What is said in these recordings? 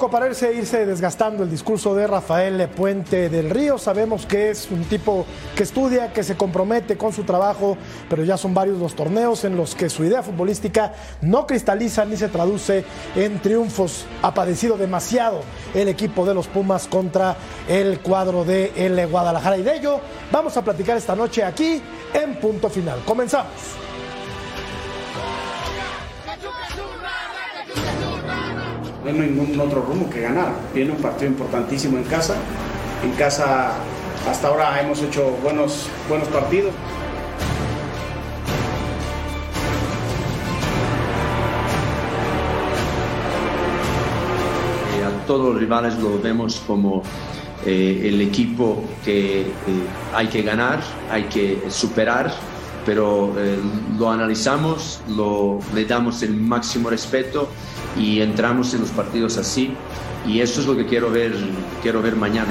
Poco parece irse desgastando el discurso de Rafael Puente del Río. Sabemos que es un tipo que estudia, que se compromete con su trabajo, pero ya son varios los torneos en los que su idea futbolística no cristaliza ni se traduce en triunfos. Ha padecido demasiado el equipo de los Pumas contra el cuadro de el Guadalajara. Y de ello vamos a platicar esta noche aquí en Punto Final. Comenzamos. No hay ningún otro rumbo que ganar. Viene un partido importantísimo en casa. En casa hasta ahora hemos hecho buenos, buenos partidos. Eh, a todos los rivales lo vemos como eh, el equipo que eh, hay que ganar, hay que superar, pero lo analizamos, lo, le damos el máximo respeto y entramos en los partidos así y eso es lo que quiero ver, quiero ver mañana.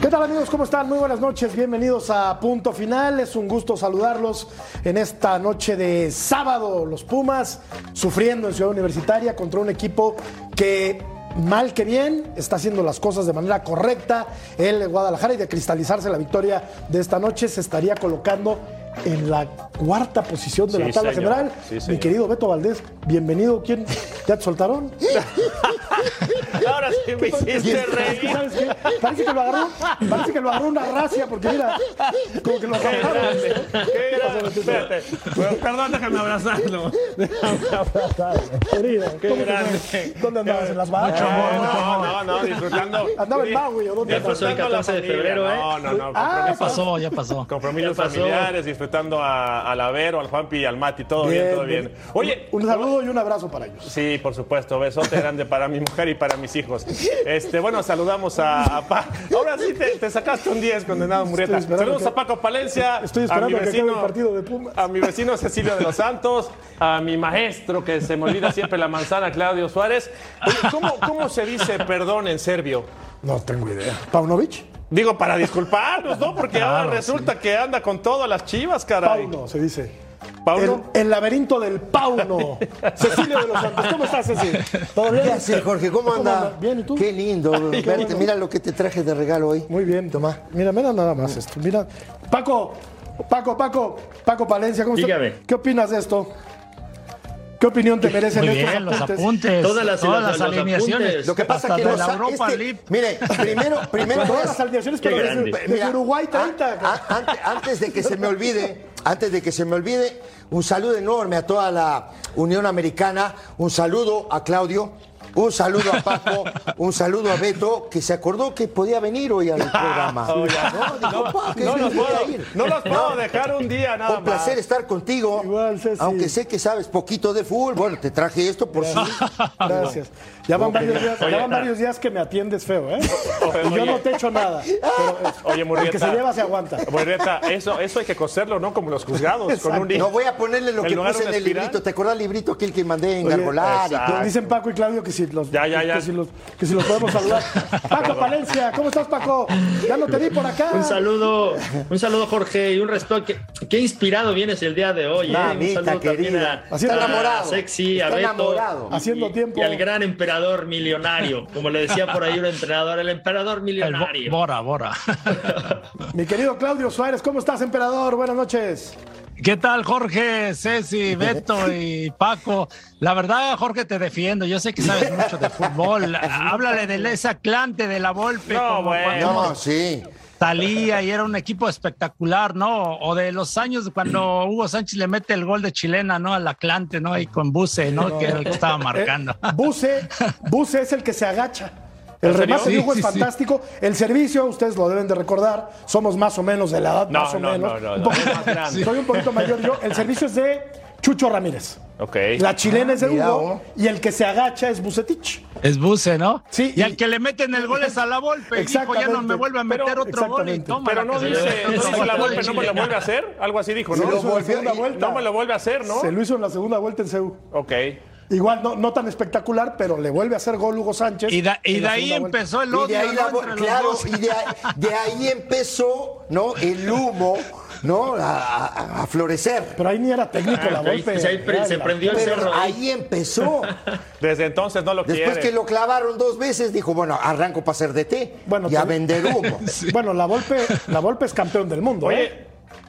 ¿Qué tal amigos? ¿Cómo están? Muy buenas noches, bienvenidos a Punto Final. Es un gusto saludarlos en esta noche de sábado. Los Pumas sufriendo en Ciudad Universitaria contra un equipo que mal que bien está haciendo las cosas de manera correcta. El Guadalajara y de cristalizarse la victoria de esta noche se estaría colocando en la cuarta posición de la tabla señor. general. Sí, Mi querido Beto Valdés, bienvenido. ¿Quién? ¿Ya te soltaron? Ahora sí me hiciste reír. ¿Sabes qué? Parece que lo agarró, parece que lo agarró una racia, porque mira, como que lo grande, qué grande. Espérate. Bueno, Perdón, déjame abrazarlo. Déjame abrazarlo. Querido, Qué ¿cómo te grande. ¿Dónde andabas? ¿En las barras? No, no, no, disfrutando. Andaba en Maui, ¿o dónde andabas? pasó el la 14 de febrero, ¿eh? No, no, no. Ah, compromisos- pasó, ya pasó. Compromisos Ya pasó. familiares, disfrutando a, al Avero, al Juanpi y al Mati. Todo bien, todo bien. Oye, un saludo y un abrazo para ellos. Sí, por supuesto. Besote grande para mi mujer y para mis hijos. Este, bueno, saludamos a, a Pa- Ahora sí te, te sacaste un 10, condenado Murrieta. Saludos que- a Paco Palencia. Estoy a esperando mi a que acabe vecino, el partido de Pumas. A mi vecino Cecilio de los Santos, a mi maestro, que se me olvida siempre la manzana, Claudio Suárez. Oye, ¿cómo, cómo se dice perdón en serbio? No tengo idea. ¿Paunovic? Digo, para disculparnos, ¿no? Porque ahora resulta que anda con todas las chivas, caray. Pauno, se dice. ¿Pauno? El, el laberinto del Pauno. Cecilio de los Santos. ¿Cómo estás, Cecilio? ¿Todo bien? ¿Qué haces, Jorge? ¿Cómo anda? Bien, ¿y tú? Qué lindo verte. Mira lo que te traje de regalo hoy. Muy bien. Toma. Mira, mira nada más esto. Mira. Paco, Paco, Paco, Paco Palencia, ¿cómo estás? ¿Qué opinas de esto? ¿Qué opinión te merecen Muy estos bien, los apuntes? apuntes. Todas las- todas las los alineaciones. apuntes. Lo que pasa Hasta que los- la Europa este- League. Mire, primero, primero Todas es- las alineaciones, pero desde, Uruguay a- 30. a- ante- antes de que se me olvide, antes de que se me olvide, un saludo enorme a toda la Unión Americana, un saludo a Claudio, un saludo a Paco, un saludo a Beto, que se acordó que podía venir hoy al programa. No, dijo, "Pa, que No sí los podía puedo, ir". no los puedo dejar un día nada Un placer más. estar contigo. Igual, Ceci. Aunque sé que sabes poquito de fútbol, bueno, te traje esto por si. Gracias. Ya van, varios días, ya van varios días que me atiendes feo, ¿eh? Y yo no te echo nada. Pero Oye, el Murrieta. que se lleva se aguanta. Murrieta, eso, eso hay que coserlo, ¿no? Como los juzgados, con un No voy a ponerle lo que puse en el espiral. librito. ¿Te acuerdas el librito aquel que mandé en Gargolar? Dicen Paco y Claudio que si los, Ya, ya, ya. Que, si los, que si los podemos saludar. Paco Palencia, ¿cómo estás, Paco? Ya no te vi por acá. Un saludo, un saludo Jorge y un respeto. Qué, qué inspirado vienes el día de hoy. ¿eh? Mamita un saludo también querida. a, Así está a enamorado. Sexy, a Beto. enamorado. y- Haciendo tiempo. Y al gran emperador millonario. Como le decía por ahí un entrenador, el emperador El millonario. Bo- Bora, Bora. Mi querido Claudio Suárez, ¿cómo estás, emperador? Buenas noches. ¿Qué tal, Jorge, Ceci, Beto y Paco? La verdad, Jorge, te defiendo. Yo sé que sabes mucho de fútbol. Háblale de ese Atlante de la Volpe. No, bueno. No, sí. Salía y era un equipo espectacular, ¿no? O de los años cuando Hugo Sánchez le mete el gol de chilena, ¿no? Al Atlante, ¿no? Y con Buse, ¿no? Que era el que estaba marcando. Eh, Buse, Buse es el que se agacha. El remate de Hugo Sí, es sí, sí. fantástico. El servicio, ustedes lo deben de recordar, somos más o menos de la edad, No, más o no, menos. no, no, Un no, poquito- más grande. Soy un poquito mayor yo. El servicio es de Chucho Ramírez. Ok. La chilena es de mira, Hugo oh. y el que se agacha es Bucetich. Es Buse, ¿no? Sí, Y, y- al que le meten el gol es a la Volpe. Y dijo, ya no Exactamente. me vuelve a meter Pero- otro gol. Y exactamente. toma Pero no se dice, no dice la de no me lo vuelve a hacer. Algo así dijo, Se ¿no? lo hizo en la segunda vuelta. No me lo vuelve a hacer, ¿no? Se lo hizo en la segunda vuelta en CEU. Ok. Igual no, no tan espectacular, pero le vuelve a hacer gol Hugo Sánchez. Y, da- y de la ahí empezó el Y odio. de ahí, la, claro, y de, ahí- de ahí empezó, ¿no? El humo, ¿no? A, a- a florecer. Pero ahí ni era técnico la Ahí- golpe. se, ahí pre- se prendió el cerro. ahí. ahí empezó. Desde entonces no lo Después quiere. que lo clavaron dos veces, dijo, bueno, arranco para ser DT Bueno, y a vender humo. Bueno, la Volpe, la Volpe es campeón del mundo. Oye, ¿eh?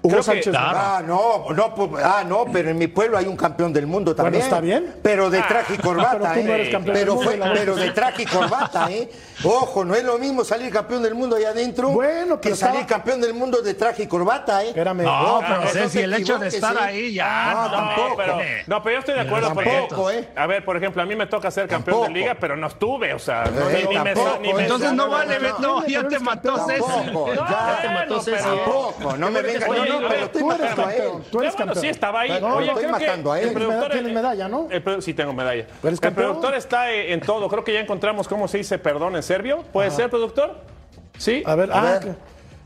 Hugo que- Sánchez. no. Ah, no, no, pues, ah, no, pero en mi pueblo hay un campeón del mundo también. está bien. Pero de traje y corbata, Pero tú no ¿eh? eres campeón pero, del mundo fue- y la Volpe pero de traje y corbata, ¿eh? Ojo, no es lo mismo salir campeón del mundo allá adentro Bueno, que salir campeón del mundo de traje y corbata, ¿eh? Espérame. No, Ojo, pero no Ceci, te el hecho de estar ¿eh? ahí ya. No, no, tampoco. pero, no, pero yo estoy de acuerdo porque, Tampoco, ¿eh? a ver, por ejemplo, a mí me toca ser campeón Tampoco. de liga, pero no estuve, o sea, no, Eh, ni, tampoco, ni me- Entonces no vale, no, Beto. no, Ya no te mató. Ceci. Tampoco, No, ya. te mató Ceci. Tampoco, no me vengas. No, no, pero tú eres a campeón. Tú eres campeón. sí estaba ahí. No, Oye, estoy creo matando que a él. el productor- Tienes medalla, ¿no? sí tengo medalla. ¿Eres el campeón? productor está en todo. Creo que ya encontramos cómo se dice perdón en serbio. ¿Puede ser, productor? Sí. A ver, A ah, ver. que-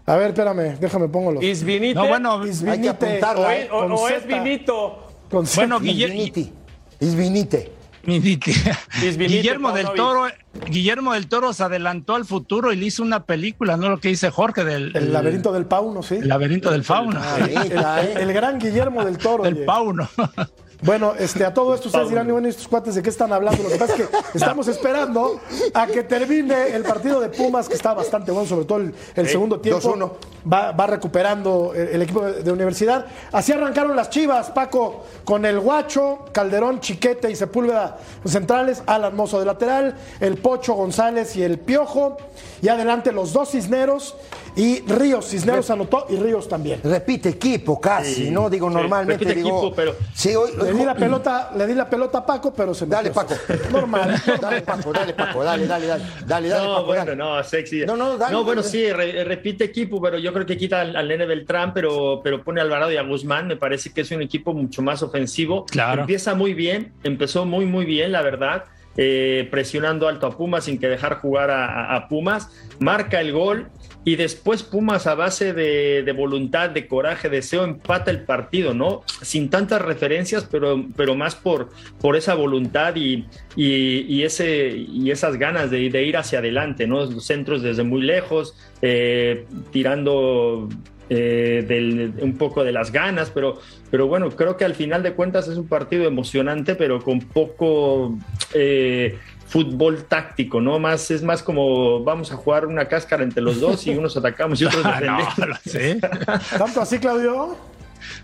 a ver, espérame, déjame pongo los. Isvinite. No, bueno, Hay que Isvinite, apuntarla, o, ¿eh? o- con o es vinito. con. Bueno, Guille- Isviniti. Isvinite. Isvinite, Guillermo del. Toro, Guillermo del Toro se adelantó al futuro y le hizo una película, no lo que dice Jorge del El laberinto del Pauno, sí. el laberinto del fauno, Ahorita, El, el gran Guillermo del Toro. del oye. pauno. Bueno, este, a todo esto ustedes dirán, bueno, estos cuates de qué están hablando. Lo que pasa es que estamos esperando a que termine el partido de Pumas, que está bastante bueno, sobre todo el, el segundo tiempo. 2-1. Va, va recuperando el, el equipo de, universidad. Así arrancaron las chivas, Paco, con el Guacho, Calderón, Chiquete y Sepúlveda centrales, Alan Mozo de lateral, el Pocho González y el Piojo. Y adelante los dos Cisneros y Ríos. Cisneros anotó y Ríos también. Repite equipo casi, ¿no? Digo, sí, normalmente repite digo. equipo, pero- Sí, hoy. Le di la pelota, le di la pelota a Paco, pero se me Dale, Paco. Normal. Dale, Paco, dale, Paco, dale, dale, dale. Dale, dale, No, Paco, bueno, dale. no, sexy. No, no, dale, bueno, dale. sí, re- repite equipo, pero yo creo que quita al, al Nene Beltrán, pero, pero pone a Alvarado y a Guzmán. Me parece que es un equipo mucho más ofensivo. Claro. Empieza muy bien, empezó muy, muy bien, la verdad. eh, presionando alto a Pumas sin que dejar jugar a, a- a Pumas. Marca el gol y después Pumas a base de, de voluntad, de coraje, deseo, empata el partido, ¿no? Sin tantas referencias, pero, pero más por, por esa voluntad y, y, y ese, y esas ganas de, ir hacia adelante, ¿no? Los centros desde muy lejos, eh, tirando eh, un poco de las ganas, pero, pero bueno, creo que al final de cuentas es un partido emocionante, pero con poco eh, fútbol táctico, ¿no? Más, es más como vamos a jugar una cáscara entre los dos y unos atacamos y otros no, defendemos. ¿Tanto así, Claudio?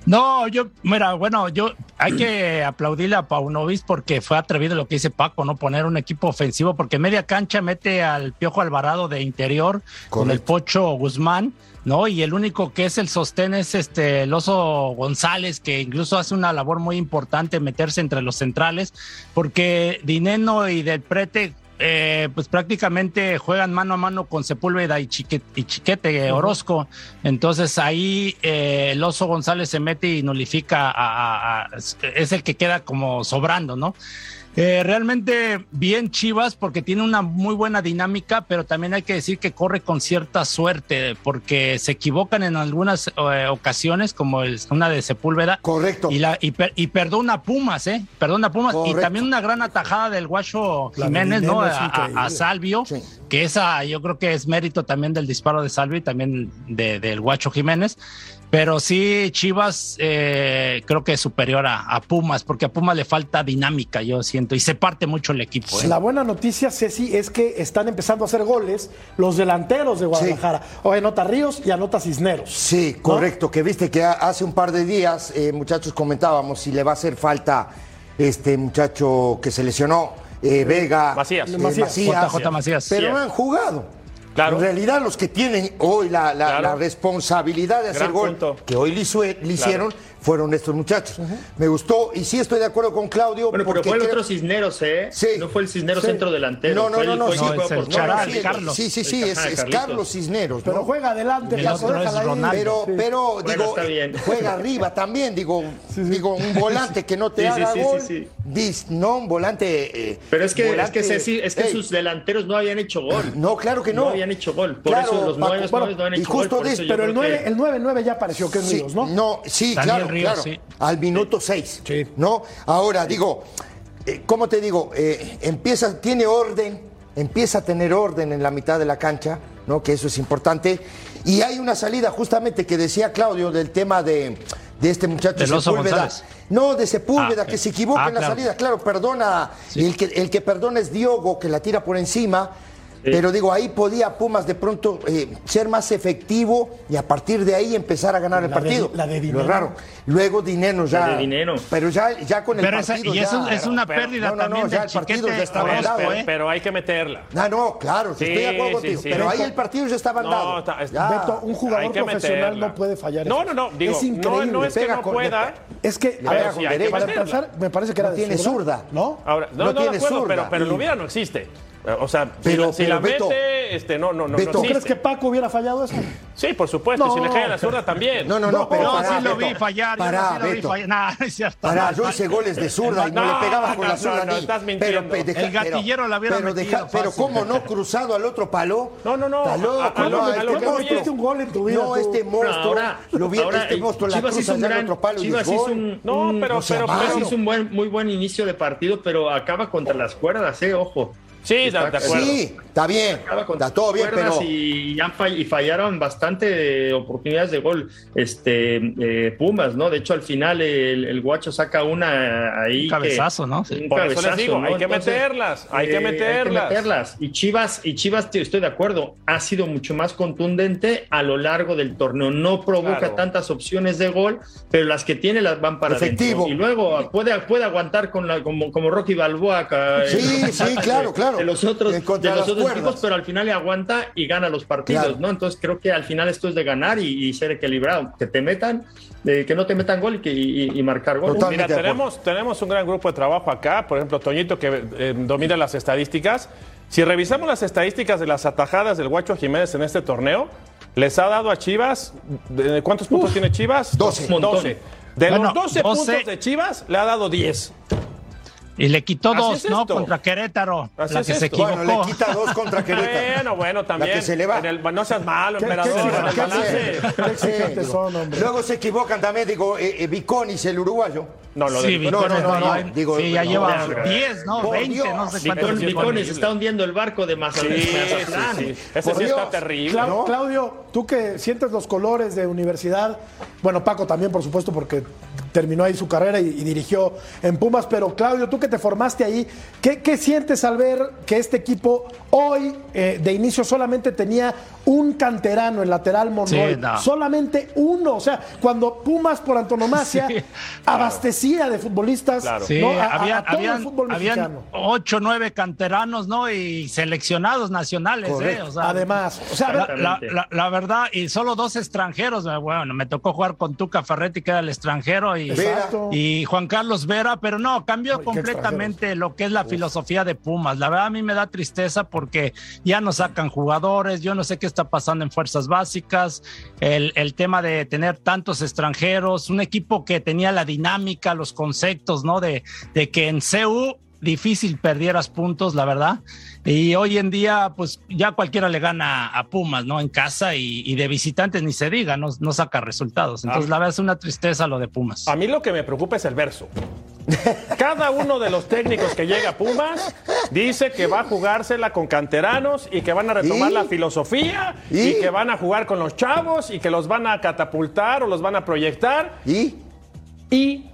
No, yo, mira, bueno, yo hay que aplaudirle a Paunovis porque fue atrevido lo que dice Paco, ¿no? Poner un equipo ofensivo, porque media cancha mete al Piojo Alvarado de interior con el Pocho Guzmán, ¿no? Y el único que es el sostén es este el Oso González, que incluso hace una labor muy importante meterse entre los centrales, porque Dineno y Del Prete eh, pues prácticamente juegan mano a mano con Sepúlveda y Chiquete, y Chiquete Orozco. Entonces ahí eh, el Oso González se mete y nulifica, a, a- a- es el que queda como sobrando, ¿no? Eh, realmente bien Chivas porque tiene una muy buena dinámica, pero también hay que decir que corre con cierta suerte porque se equivocan en algunas eh, ocasiones, como el- una de Sepúlveda. Correcto. Y, la, y, per- y perdona a Pumas, ¿eh? Perdona a Pumas. Correcto. Y también una gran atajada del Guacho Jiménez, ¿no? A, a Salvio. Sí. Que esa yo creo que es mérito también del disparo de Salvi, también de, del Guacho Jiménez. Pero sí, Chivas eh, creo que es superior a, Pumas, porque a Pumas le falta dinámica, yo siento, y se parte mucho el equipo. ¿eh? La buena noticia, Ceci, es que están empezando a hacer goles los delanteros de Guadalajara. O anota Ríos y anota Cisneros. Sí, correcto, que viste que hace un par de días, eh, muchachos, comentábamos si le va a hacer falta este muchacho que se lesionó, Vega, Macías. Macías. Pero no han jugado. En realidad, los que tienen hoy la, responsabilidad de hacer gol, que hoy le, hicieron, fueron estos muchachos. Me gustó y sí estoy de acuerdo con Claudio. Bueno, pero fue el otro Cisneros, ¿eh? Sí. No fue el Cisneros centro delantero. No, no, no, no, sí, es Carlos. Sí, sí, sí, es, Carlos Cisneros. Pero juega adelante, Pero, pero digo, juega arriba también, digo, digo, un volante que no te haga gol. No, un volante. Eh, pero es que, es que, es que sus delanteros no habían hecho gol. No, claro que no. No habían hecho gol. Por eso los nueve no han hecho gol. Pero el 9-9 ya pareció que es Ríos, ¿no? No, sí, claro claro, al minuto 6. ¿No? Ahora, digo, eh, ¿cómo te digo? Eh, empieza, tiene orden, empieza a tener orden en la mitad de la cancha, ¿no? Que eso es importante. Y hay una salida, justamente, que decía Claudio, del tema de, este muchacho Sepúlveda. No, de Sepúlveda, ah, que se equivoca ah, en la salida. Claro, perdona. El, que, el que perdona es Diogo, que la tira por encima. Pero digo, ahí podía Pumas de pronto eh, ser más efectivo y a partir de ahí empezar a ganar el partido. la de Lo raro. Luego Dinero ya. La de dinero. Pero ya, ya con el pero partido. y eso es una pérdida también. No, ya el partido ya estaba pero, pero, ¿eh? pero, hay que meterla. No, no, claro, estoy de acuerdo contigo. pero ahí el partido ya estaba andado. Beto, un jugador profesional no puede fallar. No, no, no. Digo, es increíble. No, es que no pueda. Es que, a ver, para empezar, me parece que era tiene zurda. ¿No? Ahora, no, tiene zurda. Pero lo hubiera no existe. O sea, pero, si, la mete, este, no, no, no. ¿Tú crees que Paco hubiera fallado eso? Sí, por supuesto. si le cae a la zurda también. No, no, no. pero no, sí lo vi fallar. Pará, yo sí Beto. Lo vi fallar. es. Pará, yo hice goles de zurda y no, le pegaba con la zurda ni. Estás mintiendo. Pero, el gatillero la hubiera pero, metido pero cómo no cruzado al otro palo. No, no, no. ¿Cómo metiste un gol en tu vida? No, este monstruo. Lo vi este monstruo la cruza al otro palo y gol. No, pero pero hizo un muy buen inicio de partido, pero acaba contra las cuerdas, eh, ojo. Sí, de acuerdo. Sí, está bien. Está todo bien, pero. Y, y, fallaron bastante oportunidades de gol este eh, Pumas, ¿no? De hecho, al final el, Guacho saca una ahí. Un cabezazo, ¿no? Un Por cabezazo, eso les digo, hay, que meterlas, hay, que meterlas, hay que meterlas. Y Chivas, y Chivas, tío, estoy de acuerdo, ha sido mucho más contundente a lo largo del torneo. No provoca tantas opciones de gol, pero las que tiene las van para Efectivo. Y luego puede, puede aguantar con la, como, como Rocky Balboa. Sí, sí, claro, claro de los otros, de los otros equipos, pero al final le aguanta y gana los partidos, ¿no? Entonces creo que al final esto es de ganar y, ser equilibrado, que te metan, que no te metan gol y, que, y, marcar gol. Mira, tenemos, tenemos un gran grupo de trabajo acá, por ejemplo, Toñito que eh, domina las estadísticas. Si revisamos las estadísticas de las atajadas del Guacho Jiménez en este torneo, les ha dado a Chivas, ¿cuántos puntos tiene Chivas? 12. 12. De los 12, puntos de Chivas, le ha dado 10. Y le quitó dos, ¿no? Contra Querétaro. Así la que se equivocó. Bueno, le quita dos contra Querétaro. bueno, bueno, también. La que se le va. En el, no seas malo, emperador. ¿Qué, son, hombre? Luego se equivocan también, digo, eh, eh, Viconis, el uruguayo. No, lo sí, de no, no, no, no, digo, sí, ya lleva 10, ¿no? 20, no sé cuántos. Viconis está hundiendo el barco de Mazatlán. Sí, sí, Ese sí está terrible. Claudio, tú que sientes los colores de universidad, bueno, Paco también, por supuesto, porque terminó ahí su carrera y, dirigió en Pumas, pero Claudio, tú que te formaste ahí, ¿qué, sientes al ver que este equipo hoy eh, de inicio solamente tenía un canterano, el lateral Monroy, solamente uno, o sea, cuando Pumas por antonomasia abastecía de futbolistas, había, habían, ocho, nueve canteranos, ¿no? Y seleccionados nacionales, ¿eh? Además, o sea, la, verdad, y solo dos extranjeros, bueno, me tocó jugar con Tuca Ferretti, que era el extranjero, y, Juan Carlos Vera, pero no, cambió completamente lo que es la filosofía de Pumas. La verdad a mí me da tristeza porque ya no sacan jugadores, yo no sé qué está pasando en fuerzas básicas, el, tema de tener tantos extranjeros, un equipo que tenía la dinámica, los conceptos, ¿no? De, de que en CEU difícil perdieras puntos, la verdad. Y hoy en día, pues ya cualquiera le gana a Pumas, ¿no? En casa y, de visitantes ni se diga, no, no saca resultados. Entonces, ah. la verdad es una tristeza lo de Pumas. A mí lo que me preocupa es el verso. Cada uno de los técnicos que llega a Pumas dice que va a jugársela con canteranos y que van a retomar ¿Y? la filosofía ¿Y? y que van a jugar con los chavos y que los van a catapultar o los van a proyectar. ¿Y? ¿Y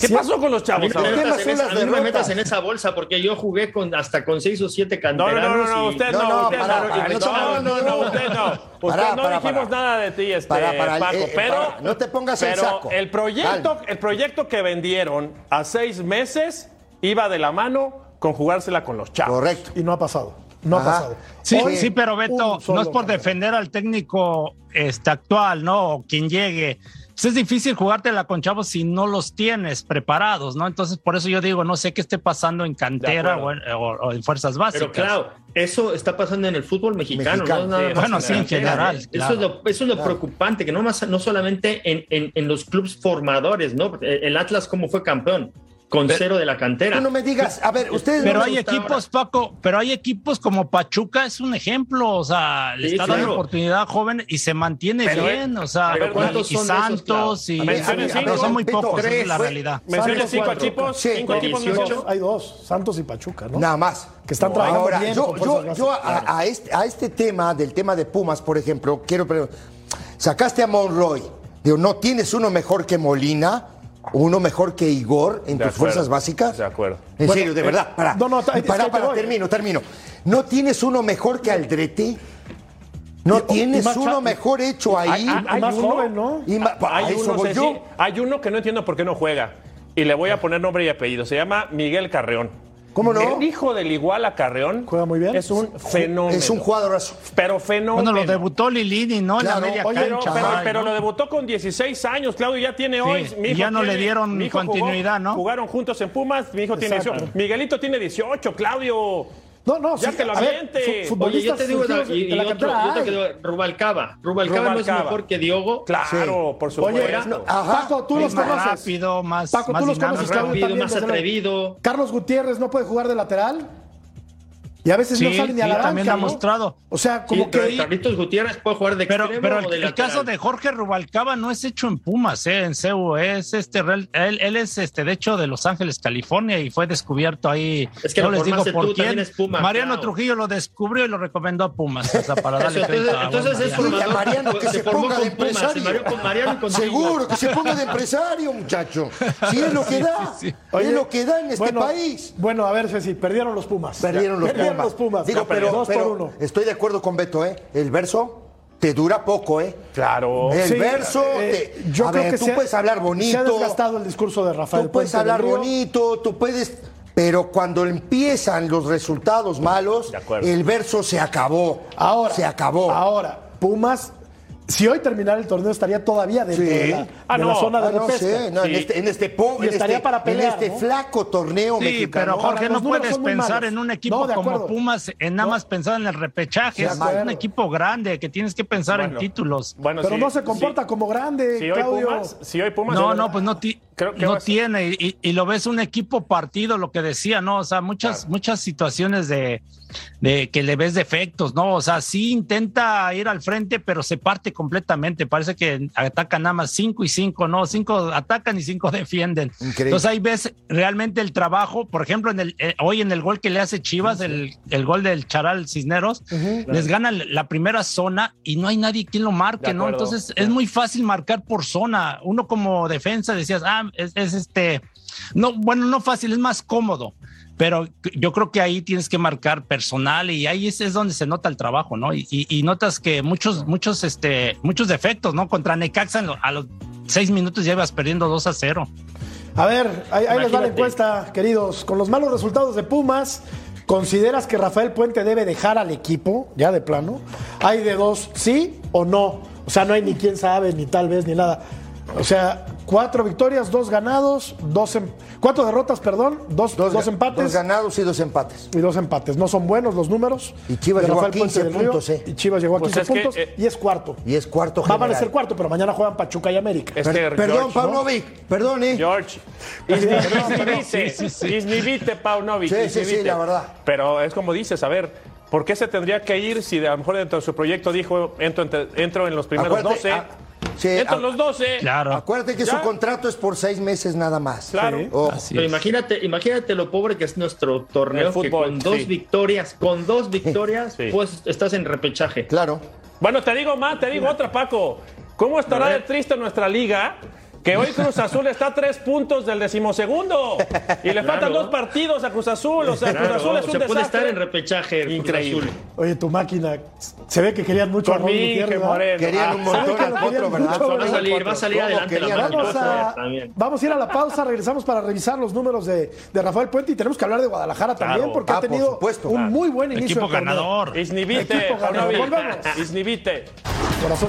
qué Sí. pasó con los A mí chavos? no me metas en esa- a mí no me metas en esa bolsa porque yo jugué con hasta con seis o siete No, no, canteranos. no, no, no, y- usted No, no, no, usted para, no, para, no no, no, no, usted no. Usted Para, no para, dijimos para. nada de ti, este Para, para, Paco, eh, eh, pero para, no te pongas el pero saco. el proyecto, el proyecto que vendieron a seis meses iba de la mano con jugársela con los chavos. Correcto. Y no ha pasado. No Ajá. ha pasado. Sí, Hoy, sí, pero Beto, no es por defender al técnico este, actual, ¿no? O quien llegue. Pues es difícil jugártela con chavos si no los tienes preparados, ¿no? Entonces, por eso yo digo, no sé qué esté pasando en cantera o en, o- o en fuerzas básicas. Pero claro, eso está pasando en el fútbol mexicano, Mexicano. no Sí, bueno, en sí, en general. Eso claro. es lo, eso es lo preocupante, que no, más, no solamente en, en, en los clubes formadores, ¿no? El Atlas, ¿cómo fue campeón? Con cero de la cantera. Tú no me digas, a ver, ustedes Pero no hay equipos, Paco, pero hay equipos como Pachuca, es un ejemplo, o sea, le Sí, está dando claro. oportunidad joven y se mantiene Pero, bien, o sea, pero ¿cuántos y son esos, Santos y pero cinco. son muy pocos, esa es la fue- realidad. Mencione Santos, cinco cuatro. equipos, Sí, cinco equipos 18. mencionó. Hay dos, Santos y Pachuca, ¿no? Nada más. Que están trabajando Ahora, bien yo, yo, a, a este, a este tema, del tema de Pumas, por ejemplo, quiero preguntar, sacaste a Monroy, digo, ¿no tienes uno mejor que Molina? ¿Uno mejor que Igor en De tus acuerdo, fuerzas básicas? de acuerdo. En Bueno, serio, de eh, verdad, para. no, no, es que para, para, voy. termino, termino. ¿No tienes uno mejor que Aldrete? ¿No Y- tienes uno mejor hecho ahí? Hay- hay- Y más uno- joven, ¿no? Y ma- a Hay uno, voy Ceci, yo. hay uno que no entiendo por qué no juega. Y le voy a poner nombre y apellido. Se llama Miguel Carreón. ¿Cómo no? El hijo del Iguala Carreón. Juega muy bien. Es un fenómeno. Es un jugadorazo. Pero fenómeno. Bueno, lo debutó Lilini, ¿no? Claro, en la media oye, Pero, cancha. pero- ay, pero ¿no? lo debutó con 16 años, Claudio ya tiene hoy. Sí, mi hijo ya no le dieron mi hijo jugó- continuidad, ¿no? Jugaron juntos en Pumas, mi hijo tiene Exacto. 18. Miguelito tiene 18, Claudio. No, no, Ya sí, que lo aviente. Oye, yo te digo, y, de y la otro, cantera y otro hay. que digo, Rubalcaba. Rubalcaba no es mejor que Diogo. Claro, por supuesto. Oye, no. Paco, tú los más conoces. rápido, más, Paco, más tú los dinámico. conoces, Más rápido, también, más atrevido. Carlos Gutiérrez no puede jugar de lateral. Y a veces no Sí, sale ni a sí, la también banca, ha ¿no? mostrado. O sea, como Sí, que Carlitos Gutiérrez puede jugar de Pero, extremo pero o el, de el caso de Jorge Rubalcaba no es hecho en Pumas, eh, en CEU, es este, real- él, él es este, de hecho de Los Ángeles, California, y fue descubierto ahí. Es que no les digo por tú, quién. también es Puma, Mariano claro. Trujillo lo descubrió y lo recomendó a Pumas, o sea, para darle entonces, entonces es Mariano. Mariano que se, formó ponga de con Pumas, se empresario. con Mariano contigo. Seguro que se ponga de empresario, muchacho. Si es lo que da, es lo que da en este país. Bueno, a ver, Ceci, perdieron los Pumas. Perdieron los Perdieron Pumas. los Pumas. Digo, pero, perdieron. Dos pero por uno. estoy de acuerdo con Beto, ¿eh? El verso te dura poco, ¿eh? Claro. El Sí, verso, eh, te- yo a creo ver, que tú se ha- puedes hablar Se ha bonito, desgastado el discurso de Rafael. tú puedes Puente hablar bonito, tú puedes, pero cuando empiezan los resultados malos, el verso se acabó. Ahora. se acabó. Ahora, Pumas, si hoy terminara el torneo, estaría todavía dentro Sí. de la, Ah, de la zona de Ah, no repesca. sé, no, en Sí. este, en este po- Y en estaría este- para pelear, en este ¿no? flaco torneo Sí, mexicano. pero Jorge, no puedes pensar en un equipo como. Pumas, en nada No. más pensar en el repechaje. Es un equipo grande que tienes que pensar en títulos. Bueno, Pero sí, no se comporta sí. como grande, Si hoy Claudio. Pumas, si hoy Pumas No, no, pues no, ti- Creo que no tiene y, y- lo ves un equipo partido, lo que decía, ¿no? O sea, muchas, Claro. muchas situaciones de, de que le ves defectos, ¿no? O sea, sí intenta ir al frente, pero se parte completamente. Parece que atacan nada más cinco y cinco, ¿no? Cinco atacan y cinco defienden. Increíble. Entonces ahí ves realmente el trabajo, por ejemplo, en el, eh, hoy en el gol que le hace Chivas, el, el gol del Charal Cisneros, les gana la primera zona y no hay nadie quien lo marque, ¿no? Entonces es muy fácil marcar por zona. Uno como defensa decías, ah, es, es este, no, bueno, no fácil, es más cómodo. Pero yo creo que ahí tienes que marcar personal y ahí es, es donde se nota el trabajo, ¿no? Y, y- y notas que muchos, muchos, este, muchos defectos, ¿no? Contra Necaxa a los seis minutos ya ibas perdiendo 2 a 0. A ver, ahí, ahí les va la encuesta, queridos. Con los malos resultados de Pumas, ¿consideras que Rafael Puente debe dejar al equipo, ya de plano? Hay de dos, sí o no. O sea, no hay ni quién sabe, ni tal vez, ni nada. O sea, cuatro victorias, dos ganados, dos em- cuatro derrotas, perdón, dos, dos, ga- empates Dos ganados y dos empates. y dos empates. No son buenos los números. Y Chivas llegó a Rafael Puente 15 del Río. puntos, ¿eh? Y Chivas llegó a Pues 15 es que, puntos eh, y es cuarto. Y es cuarto Va a general. parecer cuarto, pero mañana juegan Pachuca y América. Es Per- que perdón, George, ¿no? Paunovic, perdón, ¿eh? George. Isnivite, Isnivite, Paunovic. Sí, sí, sí, la verdad. Pero es como dices, a ver, ¿por qué se tendría que ir si de- a lo mejor dentro de su proyecto dijo entro, entre- entro en los primeros Acuérdate, 12? a- Sí, Entran a- los 12. Claro. Acuérdate que Ya. su contrato es por seis meses nada más. Claro. Pero imagínate, imagínate lo pobre que es nuestro torneo, El que fútbol, con dos sí. victorias, con dos victorias, Sí. pues estás en repechaje. Claro. Bueno, te digo más, te digo otra, Paco. ¿Cómo estará de triste nuestra liga? Que hoy Cruz Azul está a tres puntos del decimosegundo. Y le faltan Claro. dos partidos a Cruz Azul. O sea, Cruz Azul es un se puede desastre. estar en repechaje. Cruz Increíble. Azul. Oye, tu máquina, se ve que querían mucho a Gutiérrez, Inge ¿verdad? Moreno. Querían Ah, un montón ¿sabe que al potro, ¿verdad? mucho, Va a salir, va a salir ¿Cómo adelante la. Vamos a, vamos a ir a la pausa, regresamos para revisar los números de, de Rafael Puente y tenemos que hablar de Guadalajara también porque Ah, ha por tenido supuesto. un muy buen inicio. Equipo ganador. Isnivite, Equipo ganador. Volvemos. Isnivite. Corazón.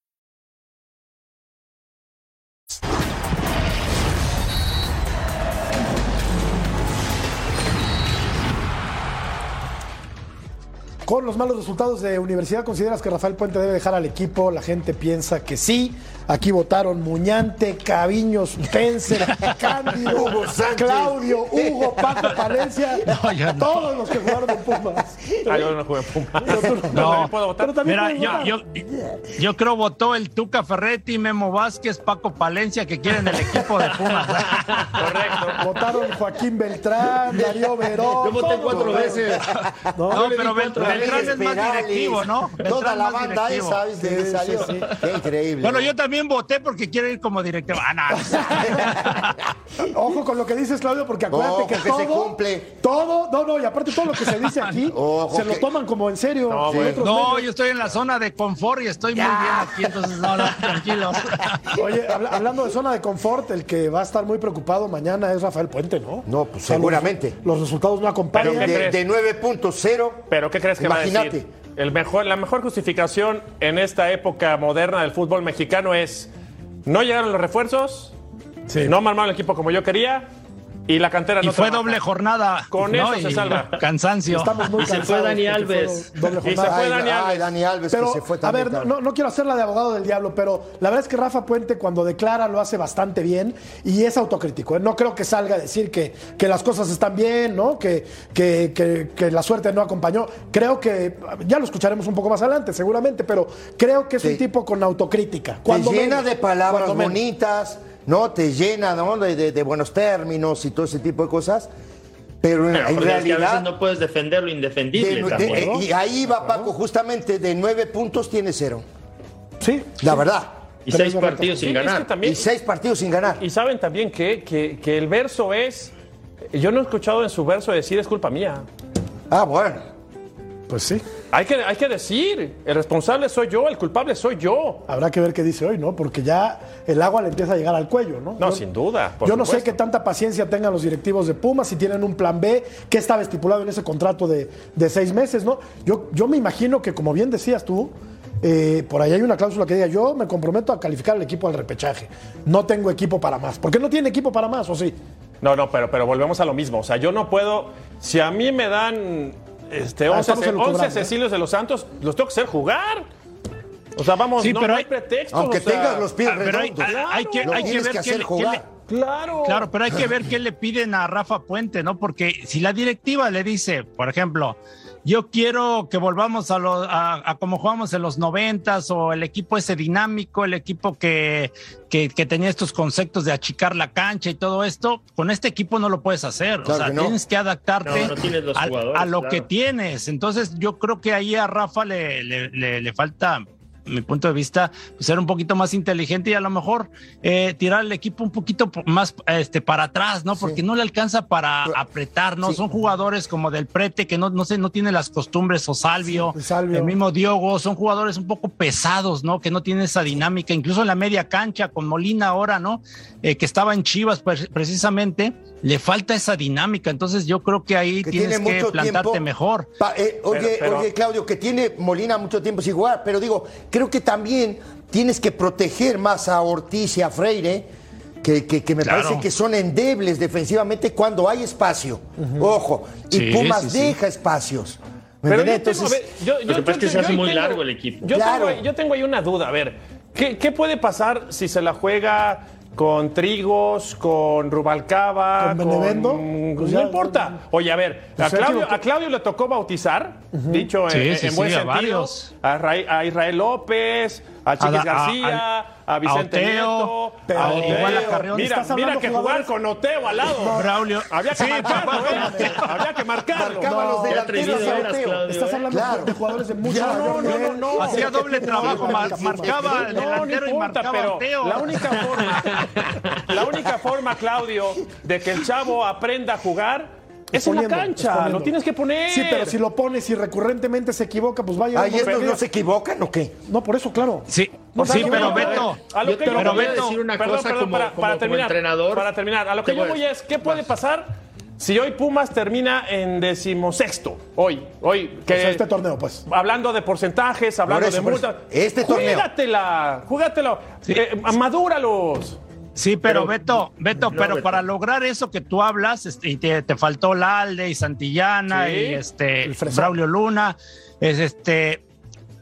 Con los malos resultados de Universidad, ¿consideras que Rafael Puente debe dejar al equipo? La gente piensa que sí. Aquí votaron Muñante, Caviños, Spencer, Cándido, Hugo Sánchez. Claudio, Hugo, Paco Palencia. No, yo no. Todos los que jugaron en Pumas. Ah, yo no jugué en Pumas. No. puedo votar. Pero también Mira, yo, votar. yo, yo creo votó el Tuca Ferretti, Memo Vázquez, Paco Palencia, que quieren el equipo de Pumas. Correcto. Votaron Joaquín Beltrán, Darío Verón. Yo voté cuatro votaron. veces. ¿No? Pero Beltrán es más directivo, ¿no? Toda Beltrán la más banda esa, ¿sabes? De Sí, ahí sí, salió. sí. Qué increíble. Bueno, yo también voté porque quiero ir como directivo. Ah, no. Ojo con lo que dices, Claudio, porque acuérdate Ojo que, que todo, se cumple. todo, no, no, y aparte todo lo que se dice aquí, Ojo se lo que- toman como en serio. No, en bueno. otros No, medios. yo estoy en la zona de confort y estoy muy bien aquí, entonces no, no, tranquilo. Oye, habla- hablando de zona de confort, el que va a estar muy preocupado mañana es Rafael Puente, ¿no? No, pues O sea, los- seguramente. Los, resultados no acompañan. Pero ¿qué de, de 9.0. Pero ¿qué crees que va a Imagínate. decir? El mejor, la mejor justificación en esta época moderna del fútbol mexicano es no llegaron los refuerzos, Sí. no armaron el equipo como yo quería y la cantera Y no fue trabaja. doble jornada. Con ¿no? eso se Y salva. Cansancio. Estamos muy Y se fue Dani Alves. doble Y se jornada. fue Ay, Dani ay, Alves. Dani Alves Pero, que se fue a también. ver, no, no, quiero hacerla de abogado del diablo, pero la verdad es que Rafa Puente cuando declara lo hace bastante bien y es autocrítico. ¿eh? No creo que salga a decir que, que las cosas están bien, ¿no? Que, que, que- que la suerte no acompañó. Creo que, ya lo escucharemos un poco más adelante, seguramente, pero creo que es un tipo con autocrítica. Te Cuando llena menos, de palabras menos. ¿No? Te llena ¿no? de, de- de buenos términos y todo ese tipo de cosas. Pero en, Pero, en porque es que a veces realidad. no puedes defender lo de- indefendible. de- eh, y ahí va Paco, justamente de nueve puntos tiene cero. Sí, La verdad. y seis partidos Sí, sin es que ganar. también- Y seis partidos sin ganar. Y saben también que, que, que el verso es. Yo no he escuchado en su verso decir es culpa mía. Ah, bueno. Pues sí. Hay que, hay que decir, el responsable soy yo, el culpable soy yo. Habrá que ver qué dice hoy, ¿no? Porque ya el agua le empieza a llegar al cuello, ¿no? No, Yo- sin duda. por Yo no sé qué tanta paciencia tengan los directivos de Pumas, si tienen un plan B, qué estaba estipulado en ese contrato de, de seis meses, ¿no? Yo, yo me imagino que, como bien decías tú, eh, por ahí hay una cláusula que diga, yo me comprometo a calificar al equipo al repechaje. No tengo equipo para más. ¿Por qué no tiene equipo para más, o sí? No, no, pero, pero volvemos a lo mismo. O sea, yo no puedo. Si a mí me dan este, Ah, 11, estamos en lo 11 cobrando, ¿eh? Cecilios de los Santos, los tengo que hacer jugar. O sea, vamos, Sí, no, pero no hay- hay pretexto. Aunque o sea, tengas los pies Ah, pero hay, redondos. hay- hay que, hay que ver que hacer qué jugar. le- Claro. Claro, pero hay que ver qué le piden a Rafa Puente, ¿no? Porque si la directiva le dice, por ejemplo, yo quiero que volvamos a, lo, a, a como jugamos en los noventas o el equipo ese dinámico, el equipo que, que, que tenía estos conceptos de achicar la cancha y todo esto, con este equipo no lo puedes hacer. Claro o sea, que no. tienes que adaptarte No, no tienes los a, lo claro. que tienes. Entonces yo creo que ahí a Rafa le, le, le- le falta mi punto de vista, pues ser un poquito más inteligente y a lo mejor eh, tirar el equipo un poquito más este, para atrás, ¿no? Porque no le alcanza para apretar, ¿no? Son jugadores como del prete que no, no sé, no tiene las costumbres o Salvio, el mismo Diogo, son jugadores un poco pesados, ¿no? Que no tienen esa dinámica, incluso en la media cancha con Molina ahora, ¿no? Eh, que estaba en Chivas precisamente, le falta esa dinámica, entonces yo creo que ahí tienes que plantarte mejor. Eh, oye, oye, Claudio, que tiene Molina mucho tiempo sin jugar, pero digo, creo que también tienes que proteger más a Ortiz y a Freire, que, que, me parece que son endebles defensivamente cuando hay espacio. Ojo, y Pumas deja espacios. Pero yo tengo, yo, yo, que se hace muy largo el equipo. Yo, tengo, yo tengo ahí una duda, a ver, ¿qué, ¿qué puede pasar si se la juega con Trigos, con Rubalcaba, con Benevendo. Pues no importa. Oye, a ver, pues a, Claudio, le tocó bautizar, dicho en, buen sentido, a, Israel López, a Chiquis García, a, Vicente Nieto, a igual a Carrión. Mira, mira que jugar con Oteo al lado. Braulio. Había que marcarlo, ¿eh? Había que marcarlo. Marcaba los delanteros a Oteo. Estás hablando de jugadores de mucho no, no, no, no, Hacía doble trabajo, marcaba el delantero y marcaba Oteo. La única forma, la única forma, Claudio, de que el chavo aprenda a jugar es en la cancha, lo tienes que poner. Sí, pero si lo pones y recurrentemente se equivoca, pues vaya. ¿Ayer no, se equivocan o qué? No, por eso, claro. Sí, sí, pero Beto. A lo que yo voy a decir una cosa como, para, terminar, entrenador. Para terminar, a lo que yo voy es, ¿qué puede pasar si hoy Pumas termina en decimosexto? Hoy, hoy. Que, este torneo, pues. Hablando de porcentajes, hablando de multas. Este torneo. Júgatela, júgatelo. Eh, madúralos. Sí, pero, Beto, Beto, pero para lograr eso que tú hablas, este, y te, faltó Lalde y Santillana y este Braulio Luna, es este,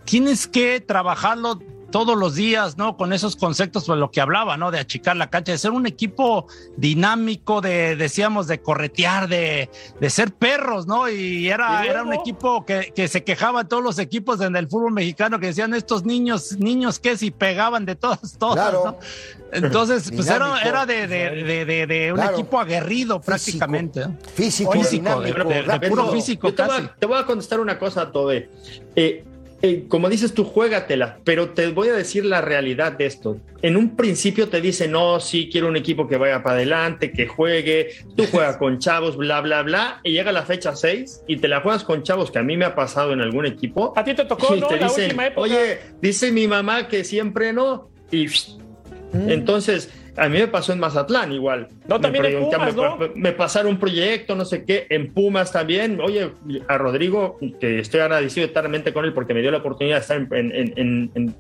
tienes que trabajarlo todos los días, ¿no? Con esos conceptos, pues lo que hablaba, ¿no? De achicar la cancha, de ser un equipo dinámico, de, decíamos, de corretear, de, de ser perros, ¿no? Y era, era un equipo que, que se quejaban todos los equipos en el fútbol mexicano, que decían estos niños, niños que si pegaban de todas, todas, ¿no? Entonces, pues era, era de, de, de, un equipo aguerrido prácticamente. Físico, físico, de, puro físico. Te, voy a, te, voy a, contestar una cosa, Tobe. Eh, eh, como dices tú, juégatela, pero te voy a decir la realidad de esto. En un principio te dice, no, sí, quiero un equipo que vaya para adelante, que juegue, tú juegas con chavos, bla, bla, bla, y llega la fecha 6 y te la juegas con chavos que a mí me ha pasado en algún equipo. A ti te tocó, ¿no? Te la última época. Oye, dice mi mamá que siempre no, y mm. entonces a mí me pasó en Mazatlán igual. No, también en Pumas, ¿no? me, pasaron un proyecto, no sé qué, en Pumas también. Oye, a Rodrigo, que estoy agradecido eternamente con él porque me dio la oportunidad de estar en,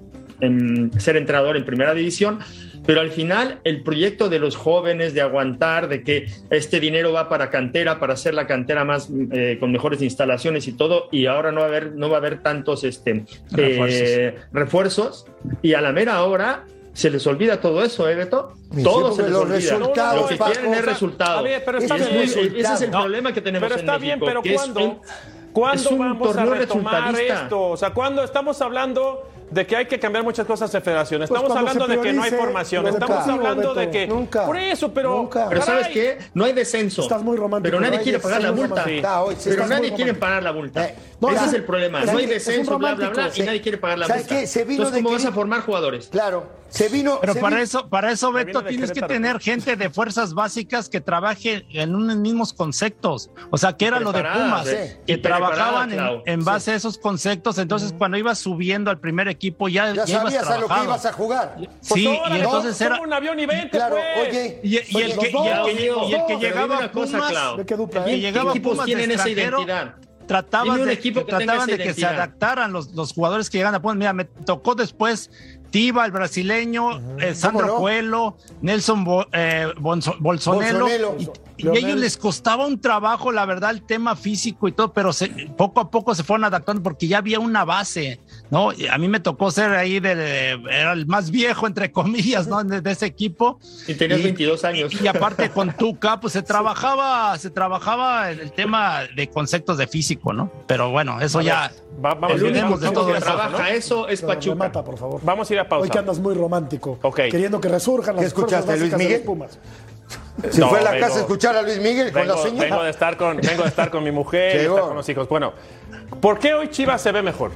ser entrenador en primera división, pero al final el proyecto de los jóvenes, de aguantar, de que este dinero va para cantera, para hacer la cantera más eh, con mejores instalaciones y todo, y ahora no va a haber, no va a haber tantos este, eh, refuerzos, y a la mera hora se les olvida todo eso, ¿eh, Beto? Todo se les los olvida. Resultados, Lo que quieren es resultados. pero está bien. Ese, es el problema que tenemos pero está bien, pero ¿cuándo, ¿cuándo vamos a retomar esto? O sea, ¿cuándo estamos hablando de que hay que cambiar muchas cosas de federación. Pues estamos hablando de que no hay formación. Estamos hablando de que. Nunca, por eso, pero. Pero ¿sabes qué? No hay descenso. Estás muy romántico. Pero nadie quiere pagar la multa. pero nadie quiere pagar la multa. Eh, Ese es el problema. No hay descenso, bla, bla, bla. Y nadie quiere pagar la multa. Qué? Se vino Entonces, ¿cómo vas a formar jugadores? Claro. Se vino. Pero para eso, para eso, Beto, tienes que tener gente de fuerzas básicas que trabaje en unos mismos conceptos. O sea, que era lo de Pumas, que trabajaban en, base a esos conceptos. Entonces, cuando ibas subiendo al primer equipo, ya, ya, sabías a, lo que ibas a jugar. sí, y entonces era. un avión y 20, claro, pues. oye, y, el que, llegaba a Pumas, ¿De qué llegaba equipos tienen esa identidad? trataban de, que, trataban de que se adaptaran los, los jugadores que llegan a Pumas. Mira, me tocó después Tiva, el brasileño, eh, Sandro Coelho, Nelson eh, Y, a ellos les costaba un trabajo, la verdad, el tema físico y todo, pero poco a poco se fueron adaptando porque ya había una base, ¿no? a mí me tocó ser ahí, de, era el más viejo, entre comillas, ¿no? De, ese equipo. Y tenías 22 años. Y, aparte con Tuca, pues se trabajaba, se trabajaba en el tema de conceptos de físico, ¿no? Pero bueno, eso ya... vamos el único de todo que trabaja eso es Pachuca. Mata, por favor. Vamos a ir a pausa. Hoy que andas muy romántico. Ok. Queriendo que resurjan las ¿Qué escuchaste, Luis Miguel? Si fue a la casa a escuchar a Luis Miguel con la señora. Vengo de estar con, vengo de estar con mi mujer y estar con los hijos. Bueno, ¿por qué hoy Chivas se ve mejor?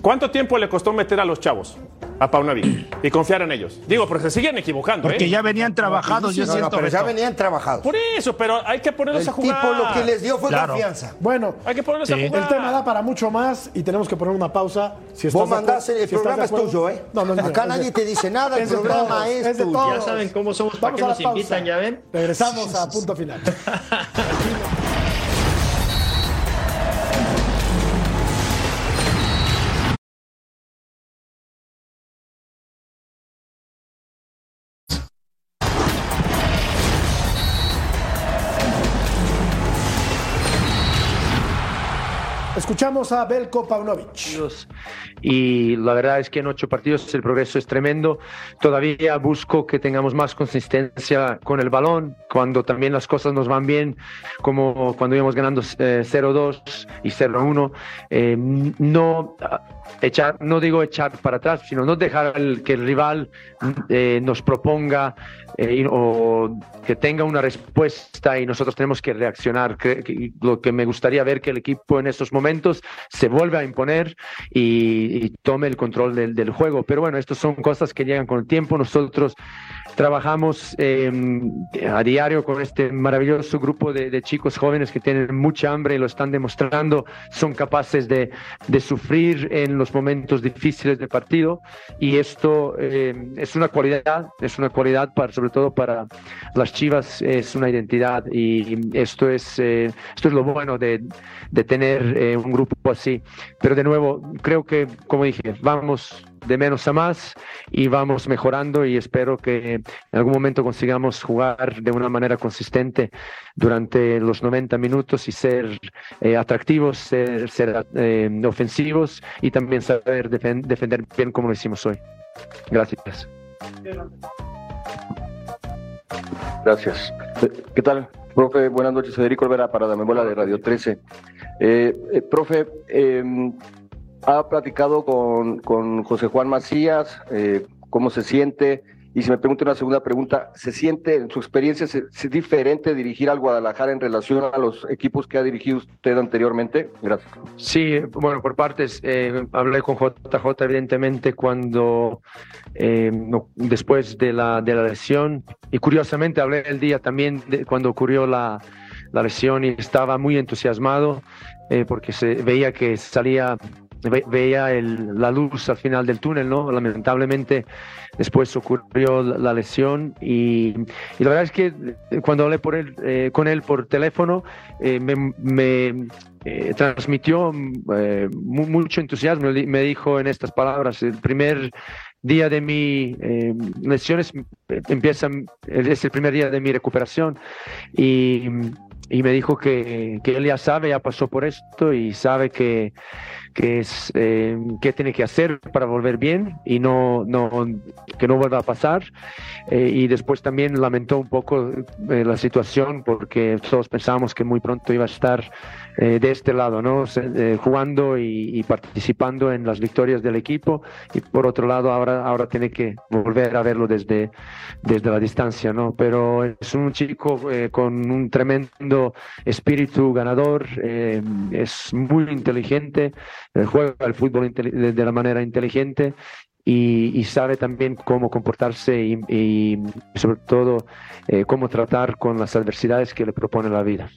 ¿Cuánto tiempo le costó meter a los chavos? A Paunovic y confiar en ellos. Digo, porque se siguen equivocando. Porque ¿eh? ya venían trabajados, yo No, no, siento. pero ya venían trabajados. Por eso, pero hay que ponerlos El a jugar. tipo lo que les dio fue Claro. confianza. Bueno, Hay que ponerlos Sí. a jugar. el tema da para mucho más y tenemos que poner una pausa. Si estás Vos mandás, el si programa es tuyo, ¿eh? No, no es Acá es nadie te dice nada, el es programa es de tuyo. todos. Ya saben cómo somos, ¿para Vamos qué a la nos invitan? ¿Ya ven? Regresamos a punto final. Escuchamos a Belko Paunovic. y la verdad es que en ocho partidos el progreso es tremendo. Todavía busco que tengamos más consistencia con el balón, cuando también las cosas nos van bien, como cuando íbamos ganando eh, 0-2 y 0-1. eh, no ah, echar, no digo echar para atrás, sino no dejar el- que el rival eh, nos proponga eh, o que tenga una respuesta y nosotros tenemos que reaccionar. Lo que me gustaría ver que el equipo en estos momentos se vuelva a imponer y, y tome el control del, del juego. Pero bueno, estas son cosas que llegan con el tiempo. Nosotros trabajamos eh, a diario con este maravilloso grupo de, de chicos jóvenes que tienen mucha hambre y lo están demostrando. Son capaces de, de sufrir en los momentos difíciles del partido y esto eh, es una cualidad, es una cualidad para, sobre todo para las Chivas, es una identidad y esto es, eh, esto es lo bueno de, de tener eh, un grupo así. Pero de nuevo, creo que, como dije, vamos de menos a más y vamos mejorando y espero que en algún momento consigamos jugar de una manera consistente durante los 90 minutos y ser eh, atractivos, ser, ser, eh, ofensivos y también saber defen- defender bien como lo hicimos hoy. Gracias. Gracias. ¿Qué tal? Profe, buenas noches. Federico Olvera para la memoria de Radio 13. Eh, eh, profe, eh, ha platicado con, con José Juan Macías, eh, cómo se siente. Y si me pregunta una segunda pregunta, ¿se siente, en su experiencia, diferente dirigir al Guadalajara en relación a los equipos que ha dirigido usted anteriormente? Gracias. Sí, bueno, por partes. eh, hablé con JJ, evidentemente, cuando eh, después de la, de la lesión. Y curiosamente, hablé el día también de cuando ocurrió la, la lesión y estaba muy entusiasmado eh, porque se veía que salía. Ve- Veía el- la luz al final del túnel, ¿no? Lamentablemente, después ocurrió la, lesión y, la verdad es que eh, cuando hablé por él, eh, con él por teléfono, eh, me, me, eh, transmitió eh, mu- mucho entusiasmo. Me dijo en estas palabras, el primer día de mi eh, lesiones empieza, es el primer día de mi recuperación y, y me dijo que, que él ya sabe, ya pasó por esto y sabe que, que es eh, qué tiene que hacer para volver bien y no, no que no vuelva a pasar Eh, y después también lamentó un poco eh, la situación porque todos pensábamos que muy pronto iba a estar eh, de este lado, ¿no? Eh, jugando y, y participando en las victorias del equipo y por otro lado ahora, ahora tiene que volver a verlo desde, desde la distancia, ¿no? Pero es un chico eh, con un tremendo espíritu ganador, es muy inteligente, juega el fútbol de, la manera inteligente y, y sabe también cómo comportarse y, y sobre todo eh, cómo tratar con las adversidades que le propone la vida.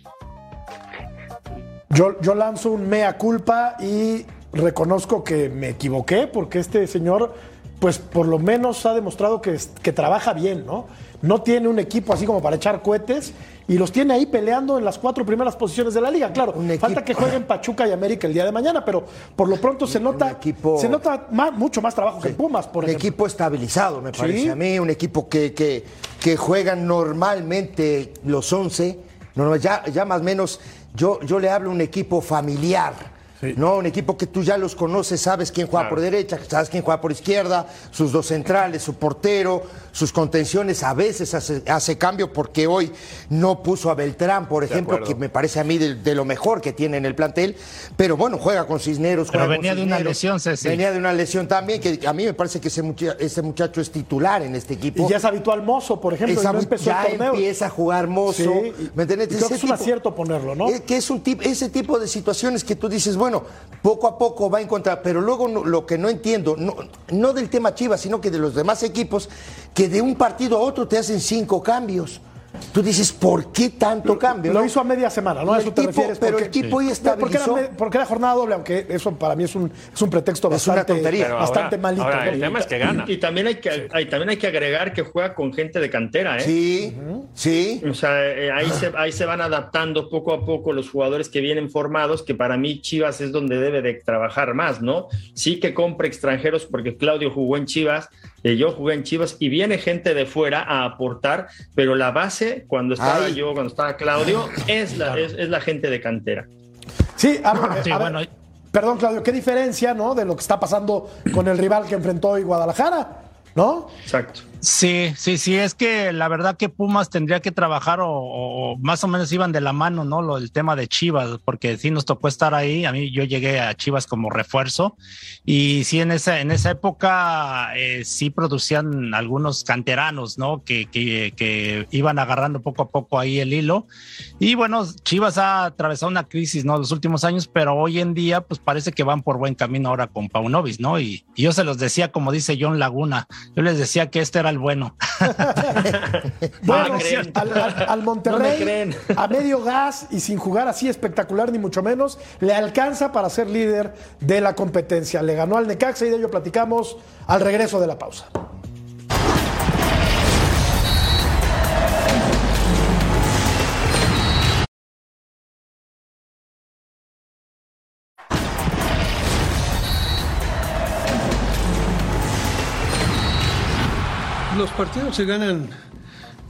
Yo, yo lanzo un mea culpa y reconozco que me equivoqué porque este señor, pues por lo menos ha demostrado que, que trabaja bien, ¿no? No tiene un equipo así como para echar cohetes y los tiene ahí peleando en las cuatro primeras posiciones de la liga. Claro, falta que jueguen Pachuca y América el día de mañana, pero por lo pronto se nota, se nota más- mucho más trabajo que Pumas, por un ejemplo. equipo estabilizado, me Sí. parece a mí, un equipo que, que, que juegan normalmente los 11, no, ya, ya más o menos, yo, yo le hablo a un equipo familiar. No, un equipo que tú ya los conoces, sabes quién juega por derecha, sabes quién juega por izquierda, sus dos centrales, su portero, sus contenciones, a veces hace, hace cambio porque hoy no puso a Beltrán, por ejemplo, acuerdo. que me parece a mí de, de lo mejor que tiene en el plantel, pero bueno, juega con Cisneros. Pero juega con venía de una lesión, Ceci. Venía de una lesión también, que a mí me parece que ese, mucha- ese muchacho es titular en este equipo. Y ya es habitual Mozo, por ejemplo, Esa- y no empezó ya el torneo. empieza a jugar mozo. Sí, ¿Me entiendes? y creo que es un acierto ponerlo, ¿no? Que es un tipo, ese tipo de situaciones que tú dices, bueno, bueno, poco a poco va a encontrar, pero luego no- lo que no entiendo, no, no del tema Chivas, sino que de los demás equipos, que de un partido a otro te hacen cinco cambios. Tú dices, ¿por qué tanto cambio? Lo no? hizo a media semana, ¿no? A eso te tipo- refieres. pero porque- el tipo hoy No, porque, porque era jornada doble, aunque eso para mí es un, es un pretexto Es una bastante, tontería. Pero bastante ahora- malito. ahora ¿no? el tema es que gana. Y también hay que, hay, también hay que agregar que juega con gente de cantera, ¿eh? Sí, sí. O sea, eh, ahí, se, ahí se van adaptando poco a poco los jugadores que vienen formados, que para mí Chivas es donde debe de trabajar más, ¿no? Sí que compre extranjeros porque Claudio jugó en Chivas, eh, yo jugué en Chivas y viene gente de fuera a aportar, pero la base, cuando estaba Ay. yo, cuando estaba Claudio, es la, es, es la gente de cantera. Sí, a, a Sí, ver, bueno, perdón, Claudio, ¿qué diferencia, no? De lo que está pasando con el rival que enfrentó hoy Guadalajara, ¿no? Exacto. Sí, sí, sí, es que la verdad que Pumas tendría que trabajar o, más o menos iban de la mano, ¿no? El tema de Chivas, porque sí nos tocó estar ahí. A mí yo llegué a Chivas como refuerzo y sí en esa, en esa época eh, sí producían algunos canteranos, ¿no? Que, que, que iban agarrando poco a poco ahí el hilo. Y bueno, Chivas ha atravesado una crisis, ¿no? Los últimos años, pero hoy en día pues parece que van por buen camino ahora con Paunovis, ¿no? Y, y yo se los decía, como dice John Laguna, yo les decía que este era el bueno. Bueno, creen. al, al- al Monterrey, No a medio gas y sin jugar así espectacular, ni mucho menos, le alcanza para ser líder de la competencia. Le ganó al Necaxa y de ello platicamos al regreso de la pausa. Los partidos se ganan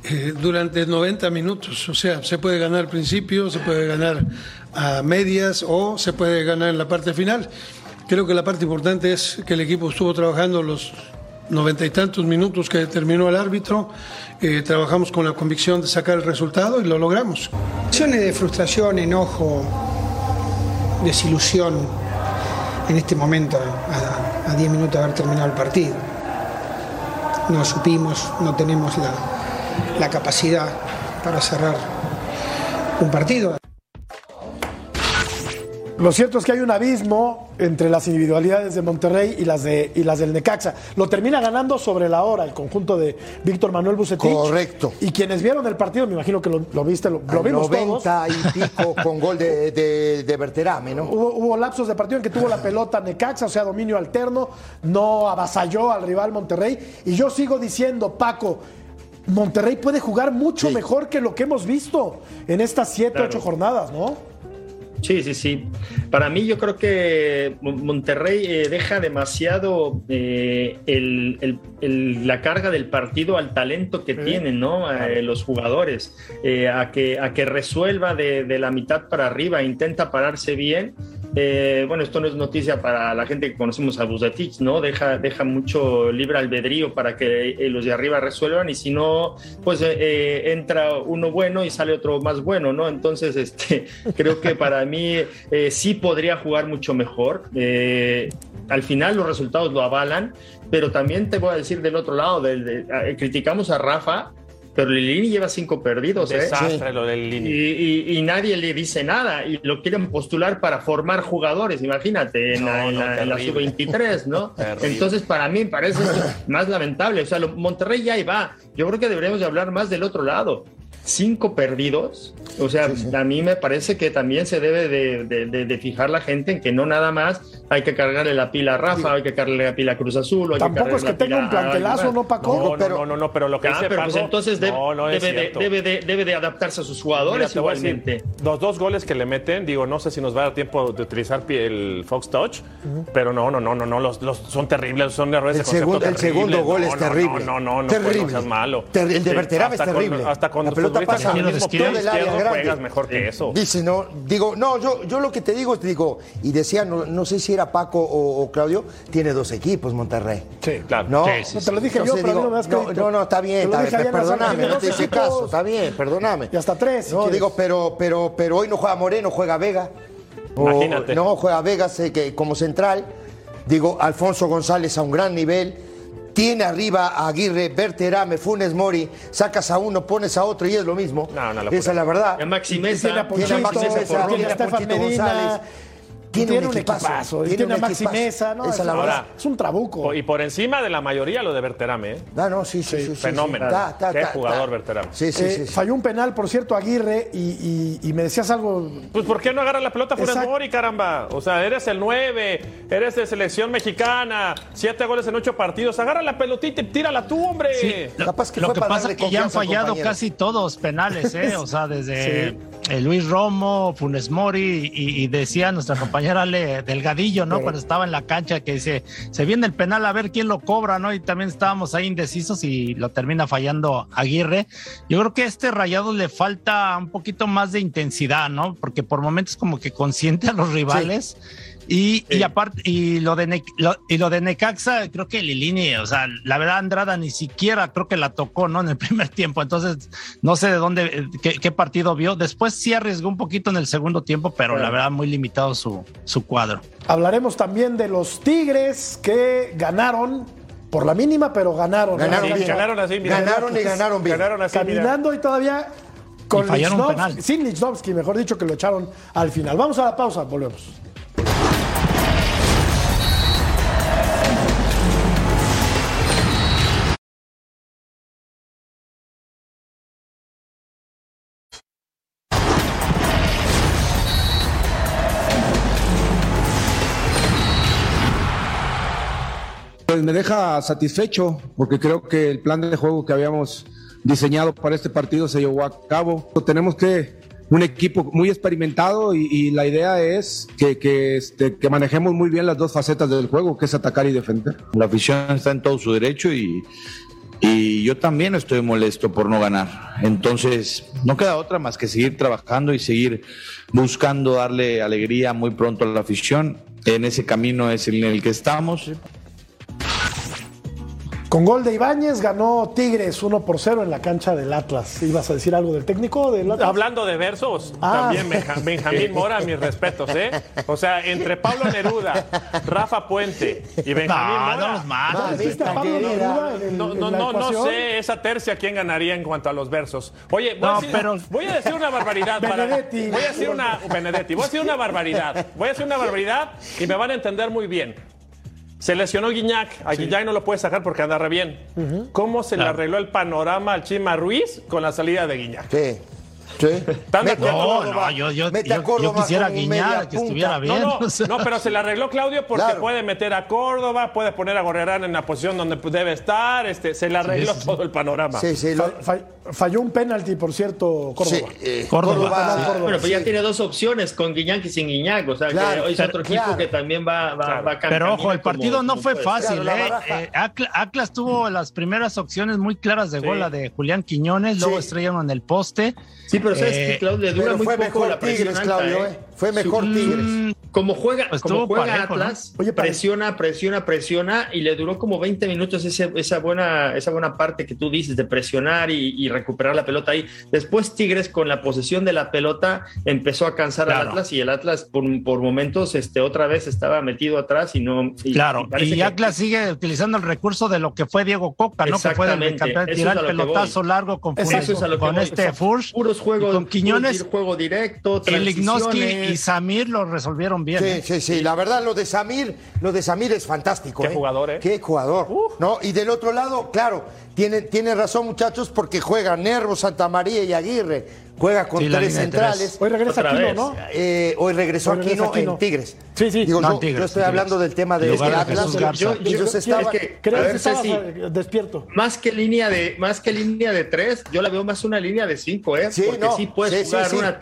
eh, durante 90 minutos, o sea, se puede ganar al principio, se puede ganar a medias o se puede ganar en la parte final. Creo que la parte importante es que el equipo estuvo trabajando los noventa y tantos minutos que terminó el árbitro, eh, trabajamos con la convicción de sacar el resultado y lo logramos. Acciones de frustración, enojo, desilusión en este momento, a 10 minutos de haber terminado el partido. No supimos, no tenemos la, la capacidad para cerrar un partido. Lo cierto es que hay un abismo entre las individualidades de Monterrey y las, de, y las del Necaxa. Lo termina ganando sobre la hora el conjunto de Víctor Manuel Bucetich. Correcto. Y quienes vieron el partido, me imagino que lo, lo viste, lo, vimos 90 todos. y pico con gol de, de, de Berterame, ¿no? Hubo, hubo lapsos de partido en que tuvo la pelota Necaxa, o sea, dominio alterno, no avasalló al rival Monterrey. Y yo sigo diciendo, Paco, Monterrey puede jugar mucho Sí. mejor que lo que hemos visto en estas siete, Claro. ocho jornadas, ¿no? Sí, sí, sí. Para mí yo creo que Mon- Monterrey eh, deja demasiado eh, el- el- el- la carga del partido al talento que tienen ¿no? Eh, los jugadores, eh, a, que, a que resuelva de, de la mitad para arriba, intenta pararse bien. Eh, bueno, esto no es noticia para la gente que conocemos a Bucetich, ¿no? Deja, deja mucho libre albedrío para que eh, los de arriba resuelvan y si no, pues eh, eh, entra uno bueno y sale otro más bueno, ¿no? Entonces, este, creo que para mí eh, sí podría jugar mucho mejor. Eh, al final los resultados lo avalan, pero también te voy a decir del otro lado, del- de- criticamos a Rafa, pero Lilini lleva cinco perdidos, ¿eh? Desastre lo del Y, Lini. y- y nadie le dice nada y lo quieren postular para formar jugadores, imagínate, en, la, en no, la- en la terrible. sub-23, ¿no? Terrible. Entonces, para mí parece más lamentable. O sea, lo- Monterrey ya ahí va. Yo creo que deberíamos de hablar más del otro lado. Cinco perdidos. O sea, a mí me parece que también se debe de, de- de- de fijar la gente en que no nada más hay que cargarle la pila a Rafa, hay que cargarle la pila a Cruz Azul. hay Tampoco cargarle es que tenga un a- plantelazo, ¿no, Paco? No, no, pero- no, no, no, pero lo que Ah, dice pero pues Paco, entonces debe, no, no es debe, debe, de, debe de adaptarse a sus jugadores Mira, decir, igualmente. los dos goles que le meten, digo, no sé si nos va a dar tiempo de utilizar el Fox Touch, pero no, no, no, no, no, los, los son terribles, son errores El, de concepto segundo, el segundo gol No, es no, terrible. No, no, no, no, terrible. no seas malo. Ter- el de Sí, Berterame es hasta terrible. Con, hasta futbolistas pasa el mismo del área izquierdo grande. juegas mejor que eso. Dice, no, digo, no, yo, yo lo que te digo, te digo, y decía, no, no sé si era Paco o, o Claudio, tiene dos equipos Monterrey. Sí, Claro. No, Sí, sí, No, te lo dije yo, pero digo, no me das no, no, no, está bien, lo está bien, perdóname, no te hice caso, está bien, perdóname. Y hasta tres, si No, quieres. digo, pero, pero, pero hoy no juega Moreno, juega Vega. O- Imagínate. no, juega Vega sé que, como central. Digo, Alfonso González a un gran nivel. Tiene arriba a Aguirre, Berterame, Funes Mori. Sacas a uno, pones a otro y es lo mismo. No, una locura. Esa es la verdad. A Maxi Tiene a Ponchito, Tiene a Maxi Mesa, tiene a Ponchito. González. Tiene, Tiene un equipazo. equipazo, y tiene a Maxi. Mesa, ¿no? Esa Es es la una- verdad. Es un trabuco. Y por encima de la mayoría lo de Berterame, ¿eh? Ah, no, sí, sí, sí. sí, Fenómeno. sí. Ta, ta, Qué jugador ta. Berterame. Sí, sí, Eh, sí. sí. Falló un penal, por cierto, Aguirre, y, y- y me decías algo. Pues ¿por qué no agarra la pelota Funes. Mori, caramba? O sea, eres el 9, eres de selección mexicana, siete goles en ocho partidos. Agarra la pelotita y tírala tú, hombre. Sí, lo, Capaz que lo fue que pasa es que ya han fallado compañero. casi todos penales, ¿eh? O sea, desde eh, Luis Romo, Funes Mori y, y decía nuestra compañera Ale Delgadillo, ¿no? Cuando estaba en la cancha que dice, se viene el penal a ver quién lo cobra, ¿no? Y también estábamos ahí indecisos y lo termina fallando Aguirre. Yo creo que a este rayado le falta un poquito más de intensidad, ¿no? Porque por momentos como que consiente a los rivales. Y, y aparte, y lo de Ne- lo- y lo de Necaxa, creo que Lilini, o sea, la verdad Andrada ni siquiera creo que la tocó, ¿no? En el primer tiempo. Entonces, no sé de dónde, eh, qué, qué partido vio. Después sí arriesgó un poquito en el segundo tiempo, pero la verdad muy limitado su, su cuadro. Hablaremos también de los Tigres que ganaron por la mínima, pero ganaron. Ganaron cancha. Ganaron así, mira. Ganaron y ganaron bien. Ganaron así, mira. Caminando y todavía con Y Lichnowsky- penal. sin Lichnowsky, mejor dicho, que lo echaron al final. Vamos a la pausa, volvemos. Me deja satisfecho porque creo que el plan de juego que habíamos diseñado para este partido se llevó a cabo. Tenemos que un equipo muy experimentado y, y la idea es que, que, este, que manejemos muy bien las dos facetas del juego, que es atacar y defender. La afición está en todo su derecho y, y yo también estoy molesto por no ganar. Entonces, no queda otra más que seguir trabajando y seguir buscando darle alegría muy pronto a la afición. En ese camino es en el que estamos. Con gol de Ibáñez ganó Tigres 1 por 0 en la cancha del Atlas. ¿Ibas a decir algo del técnico del Atlas? Hablando de versos, Ah. también Benja- Benjamín Mora, mis respetos, ¿eh? O sea, entre Pablo Neruda, Rafa Puente y Benjamín No, Mora. no los mates. ¿Viste a Pablo Neruda en, No, en no, la no, no ecuación? sé esa tercia quién ganaría en cuanto a los versos. Oye, voy, a, decir, pero- voy a decir una barbaridad. para- Benedetti. voy a decir una Benedetti, voy a decir una barbaridad. Voy a decir una barbaridad y me van a entender muy bien. Se lesionó Guiñac. A Guiñac no lo puede sacar porque anda re bien. ¿Cómo se le arregló el panorama al Chima Ruiz con la salida de Guiñac? Sí. Sí. ¿Están de Mete a acuerdo? No, no, yo, yo, mete a yo- quisiera guiñar que estuviera bien. No, no, o sea. no, pero se le arregló Claudio porque Claro. puede meter a Córdoba, puede poner a Gorrerán en la posición donde debe estar, este, se le arregló todo el panorama. Sí, sí. lo- Fa- fa- falló un penalti, por cierto, Córdoba. sí, eh, Córdoba. Córdoba. Bueno, pues ya Sí. tiene dos opciones con Guiñac y sin Guiñac. O sea, Claro, que es pero- otro equipo que también va, va, Claro. va a cam- Pero ojo, el partido como- no fue fácil, ¿eh? Eh, Atla- Atlas tuvo las primeras opciones muy claras de gol, la de Julián Quiñones, luego estrellaron en el poste. Sí, pero sabes Eh, que Claudio le dura muy fue poco mejor la presión Tigres, alta, Claudio, ¿eh? Fue mejor Tigres. Mm, Como juega, Pues como juega parejo, ¿no? Atlas, Oye, presiona, presiona, presiona y le duró como 20 minutos ese- esa, buena, esa buena parte que tú dices de presionar y, y recuperar la pelota ahí. Después Tigres con la posesión de la pelota empezó a cansar al Claro. Atlas y el Atlas por, por momentos este, otra vez estaba metido atrás y no... y- Claro, y que- Atlas sigue utilizando el recurso de lo que fue Diego Coca, ¿no? Que fue eso tirar es el pelotazo largo con, Eso Funes- es a lo que con voy. este Furch. puros juegos, con Quiñones, juego directo, Lignoski transiciones. Y Samir lo resolvieron bien. Sí, ¿eh? sí, sí. La verdad, lo de Samir, lo de Samir es fantástico. Qué ¿eh? jugador, ¿eh? Qué jugador. ¿no? Y del otro lado, claro, tiene, tiene razón, muchachos, porque juega Nervo, Santa María y Aguirre. Juega con Sí, tres centrales. Hoy regresa Otra Aquino, vez. ¿no? Eh, hoy regresó Hoy regresa Aquino Aquino. en Tigres. Sí, sí. Digo, No, yo, Tigres, yo estoy hablando del tema de, de Atlas. Yo- Ellos yo- estaban- es que- Creo a que ver, estabas Ceci, eh, despierto. Más que línea de, más que línea de tres, yo la veo más una línea de cinco, ¿eh? Sí, Porque no, sí puedes sí, sí, jugar sí. una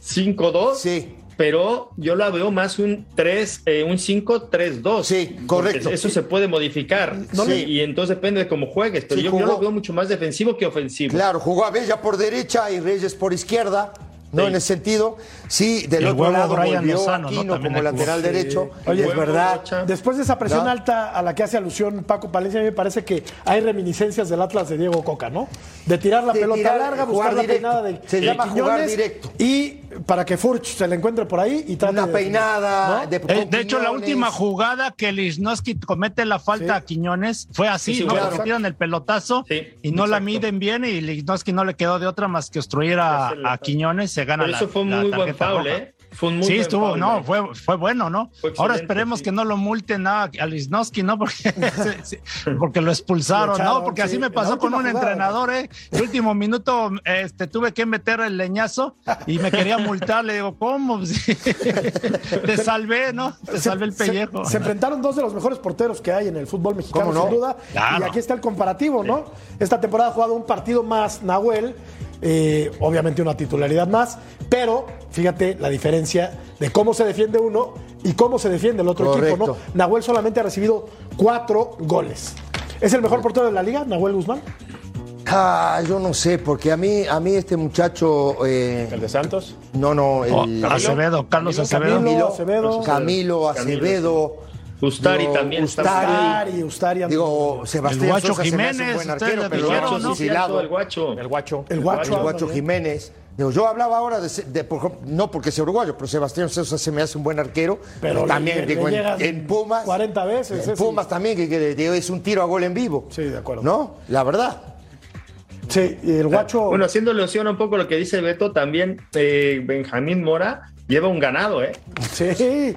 3-5-2, Sí. pero yo la veo más un 3, eh, un 5-3-2. Sí, correcto. Eso se puede modificar. No Sí, Y entonces depende de cómo juegues. Pero Sí, yo, yo lo veo mucho más defensivo que ofensivo. Claro, jugó a Bella por derecha y Reyes por izquierda. No, Sí. en ese sentido. Sí, del el otro lado Brian volvió Lozano, ¿no? Aquino También como lateral derecho. Oye, es verdad. Rocha. Después de esa presión ¿No? alta a la que hace alusión Paco Palencia, a mí me parece que hay reminiscencias del Atlas de Diego Coca, ¿no? De tirar la De pelota tirar, larga, jugar buscar la directo. peinada de Se de llama jugar Quiñones directo. Y para que Furch se le encuentre por ahí y trate Una de- peinada. ¿no? De, Eh, de hecho, la última jugada que Lichnowsky comete la falta Sí. a Quiñones fue así, Sí, sí, ¿no? claro. Tiran el pelotazo Sí, y no la miden bien y Lichnowsky no le quedó de otra más que obstruir a, a Quiñones, se gana Pero la eso fue la muy buen tarjeta foul. ¿eh? Fue un muy sí, buen estuvo, foul, no, güey. fue, fue bueno, ¿no? Fue Ahora esperemos sí. que no lo multen a, a Lisnowski, ¿no? Porque, sí, porque lo expulsaron, echaron, ¿no? Porque sí, así me pasó con un jugada. entrenador, ¿eh? El último minuto este, tuve que meter el leñazo y me quería multar. Le digo, ¿cómo? Te salvé, ¿no? Te salvé el Se- pellejo. Se, enfrentaron dos de los mejores porteros que hay en el fútbol mexicano, ¿Cómo no? sin duda. Claro. Y aquí está el comparativo, ¿no? Esta temporada ha jugado un partido más Nahuel, eh, obviamente una titularidad más, pero fíjate la diferencia de cómo se defiende uno y cómo se defiende el otro equipo, ¿no? Nahuel solamente ha recibido cuatro goles. ¿Es el mejor portero de la liga, Nahuel Guzmán? Ah, yo no sé, porque a mí, a mí este muchacho. eh, ¿El de Santos? no, no, el. Oh, Acevedo, Carlos Acevedo. Camilo Acevedo. Camilo Acevedo. Ustari Digo, también está Ustari. Ustari, Ustari. Digo, Sebastián El Guacho Sosa se me hace un Jiménez, buen arquero, pero dijeron, ¿no? fusilado. el guacho. El guacho. el guacho. El Guacho. Jiménez. Digo, yo hablaba ahora de, de- por ejemplo, no porque sea uruguayo, pero Sebastián Sosa se me hace un buen arquero. Pero también, le digo, en, Pumas. 40 veces, En. Pumas también, que, que, digo, es un tiro a gol en vivo. Sí, de acuerdo. ¿No? La verdad. Sí, y el guacho. Bueno, haciendo alusión a un poco lo que dice Beto, también eh, Benjamín Mora lleva un ganado, ¿eh? Sí,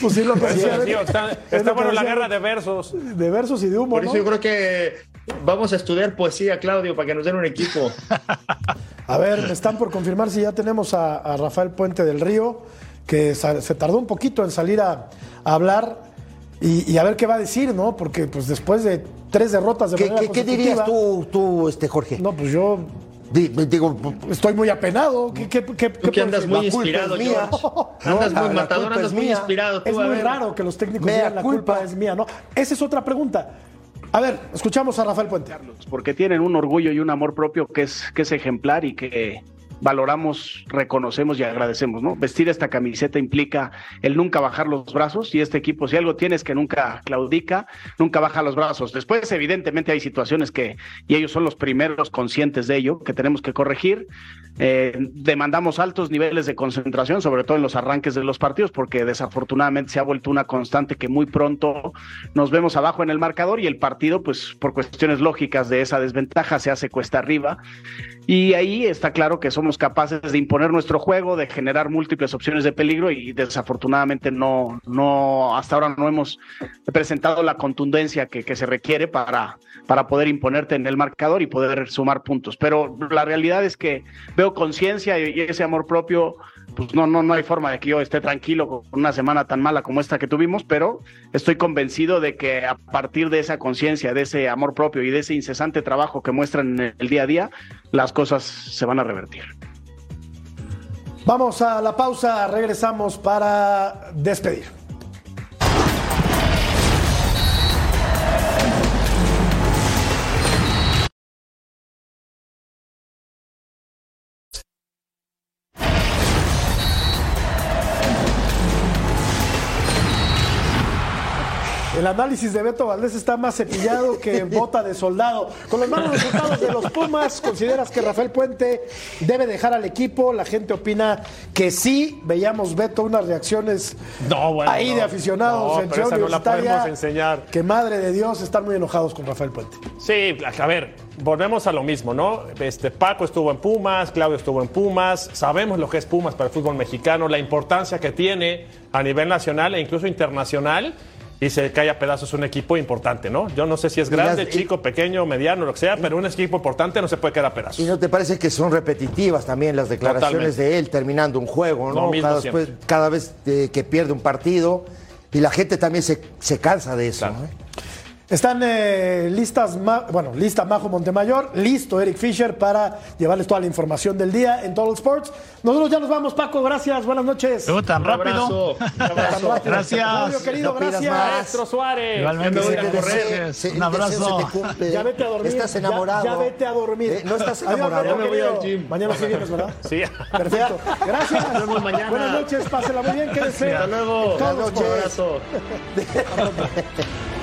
pues sí, lo que Sí, está es está bueno la guerra de versos. de versos y de humo, Por ¿no? eso yo creo que vamos a estudiar poesía, Claudio, para que nos den un equipo. A ver, están por confirmar si ya tenemos a, a Rafael Puente del Río, que se tardó un poquito en salir a, a hablar y, y a ver qué va a decir, ¿no? Porque pues después de tres derrotas de ¿Qué, manera qué- qué dirías tú, tú este, Jorge? No, pues yo digo, estoy muy apenado. ¿Qué, qué, qué, Tú que andas muy inspirado, George. Andas No, muy la matador, culpa andas es muy mía. inspirado. Tú, Es muy raro que los técnicos digan la culpa. culpa. es mía, ¿no? Esa es otra pregunta. A ver, escuchamos a Rafael Puente. porque tienen un orgullo y un amor propio que es, que es ejemplar y que valoramos, reconocemos y agradecemos, ¿no? Vestir esta camiseta implica el nunca bajar los brazos y este equipo, si algo tiene es que nunca claudica, nunca baja los brazos. Después, evidentemente, hay situaciones que, y ellos son los primeros conscientes de ello, que tenemos que corregir. Eh, demandamos altos niveles de concentración, sobre todo en los arranques de los partidos, porque desafortunadamente se ha vuelto una constante que muy pronto nos vemos abajo en el marcador y el partido, pues por cuestiones lógicas de esa desventaja, se hace cuesta arriba. Y ahí está claro que somos capaces de imponer nuestro juego, de generar múltiples opciones de peligro y desafortunadamente no, no, hasta ahora no hemos presentado la contundencia que, que se requiere para, para poder imponerte en el marcador y poder sumar puntos. Pero la realidad es que veo conciencia y ese amor propio, pues no, no, no hay forma de que yo esté tranquilo con una semana tan mala como esta que tuvimos, pero estoy convencido de que a partir de esa conciencia, de ese amor propio y de ese incesante trabajo que muestran en el día a día, las cosas se van a revertir. Vamos a la pausa, regresamos para despedir. El análisis de Beto Valdés está más cepillado que bota de soldado. Con los malos resultados de los Pumas, ¿consideras que Rafael Puente debe dejar al equipo? La gente opina que sí. Veíamos, Beto, unas reacciones No, bueno, ahí no. de aficionados No, en pero esa no la podemos enseñar. Que madre de Dios, están muy enojados con Rafael Puente. Sí, a ver, volvemos a lo mismo, ¿no? Este Paco estuvo en Pumas, Claudio estuvo en Pumas, sabemos lo que es Pumas para el fútbol mexicano, la importancia que tiene a nivel nacional e incluso internacional. Y se cae a pedazos un equipo importante, ¿no? Yo no sé si es grande, las- chico, pequeño, mediano, lo que sea, pero un equipo importante no se puede quedar a ¿Y pedazos. no te parece que son repetitivas también las declaraciones Totalmente. de él terminando un juego, ¿no? Cada, después- cada vez eh, que pierde un partido y la gente también se, se cansa de eso. ¿eh? Están eh, listas, Ma- bueno, lista Majo Montemayor, listo Eric Fisher para llevarles toda la información del día en Total Sports. Nosotros ya nos vamos, Paco, gracias, buenas noches. Tú, tan Un rápido. abrazo, un abrazo. Gracias. Claudio, querido, No gracias. Maestro Suárez. Igualmente, que correr. Se- Un abrazo. deseo se te cumple. Ya vete a dormir. Estás enamorado. Ya, vete a dormir. Eh, no estás Adiós, enamorado. Beto, Ya me voy querido. al gym. Mañana sí vienes, ¿verdad? Sí. Perfecto. Gracias. Nos vemos mañana. Buenas noches, pásenla muy bien, quédense. Hasta luego. en Total Un abrazo.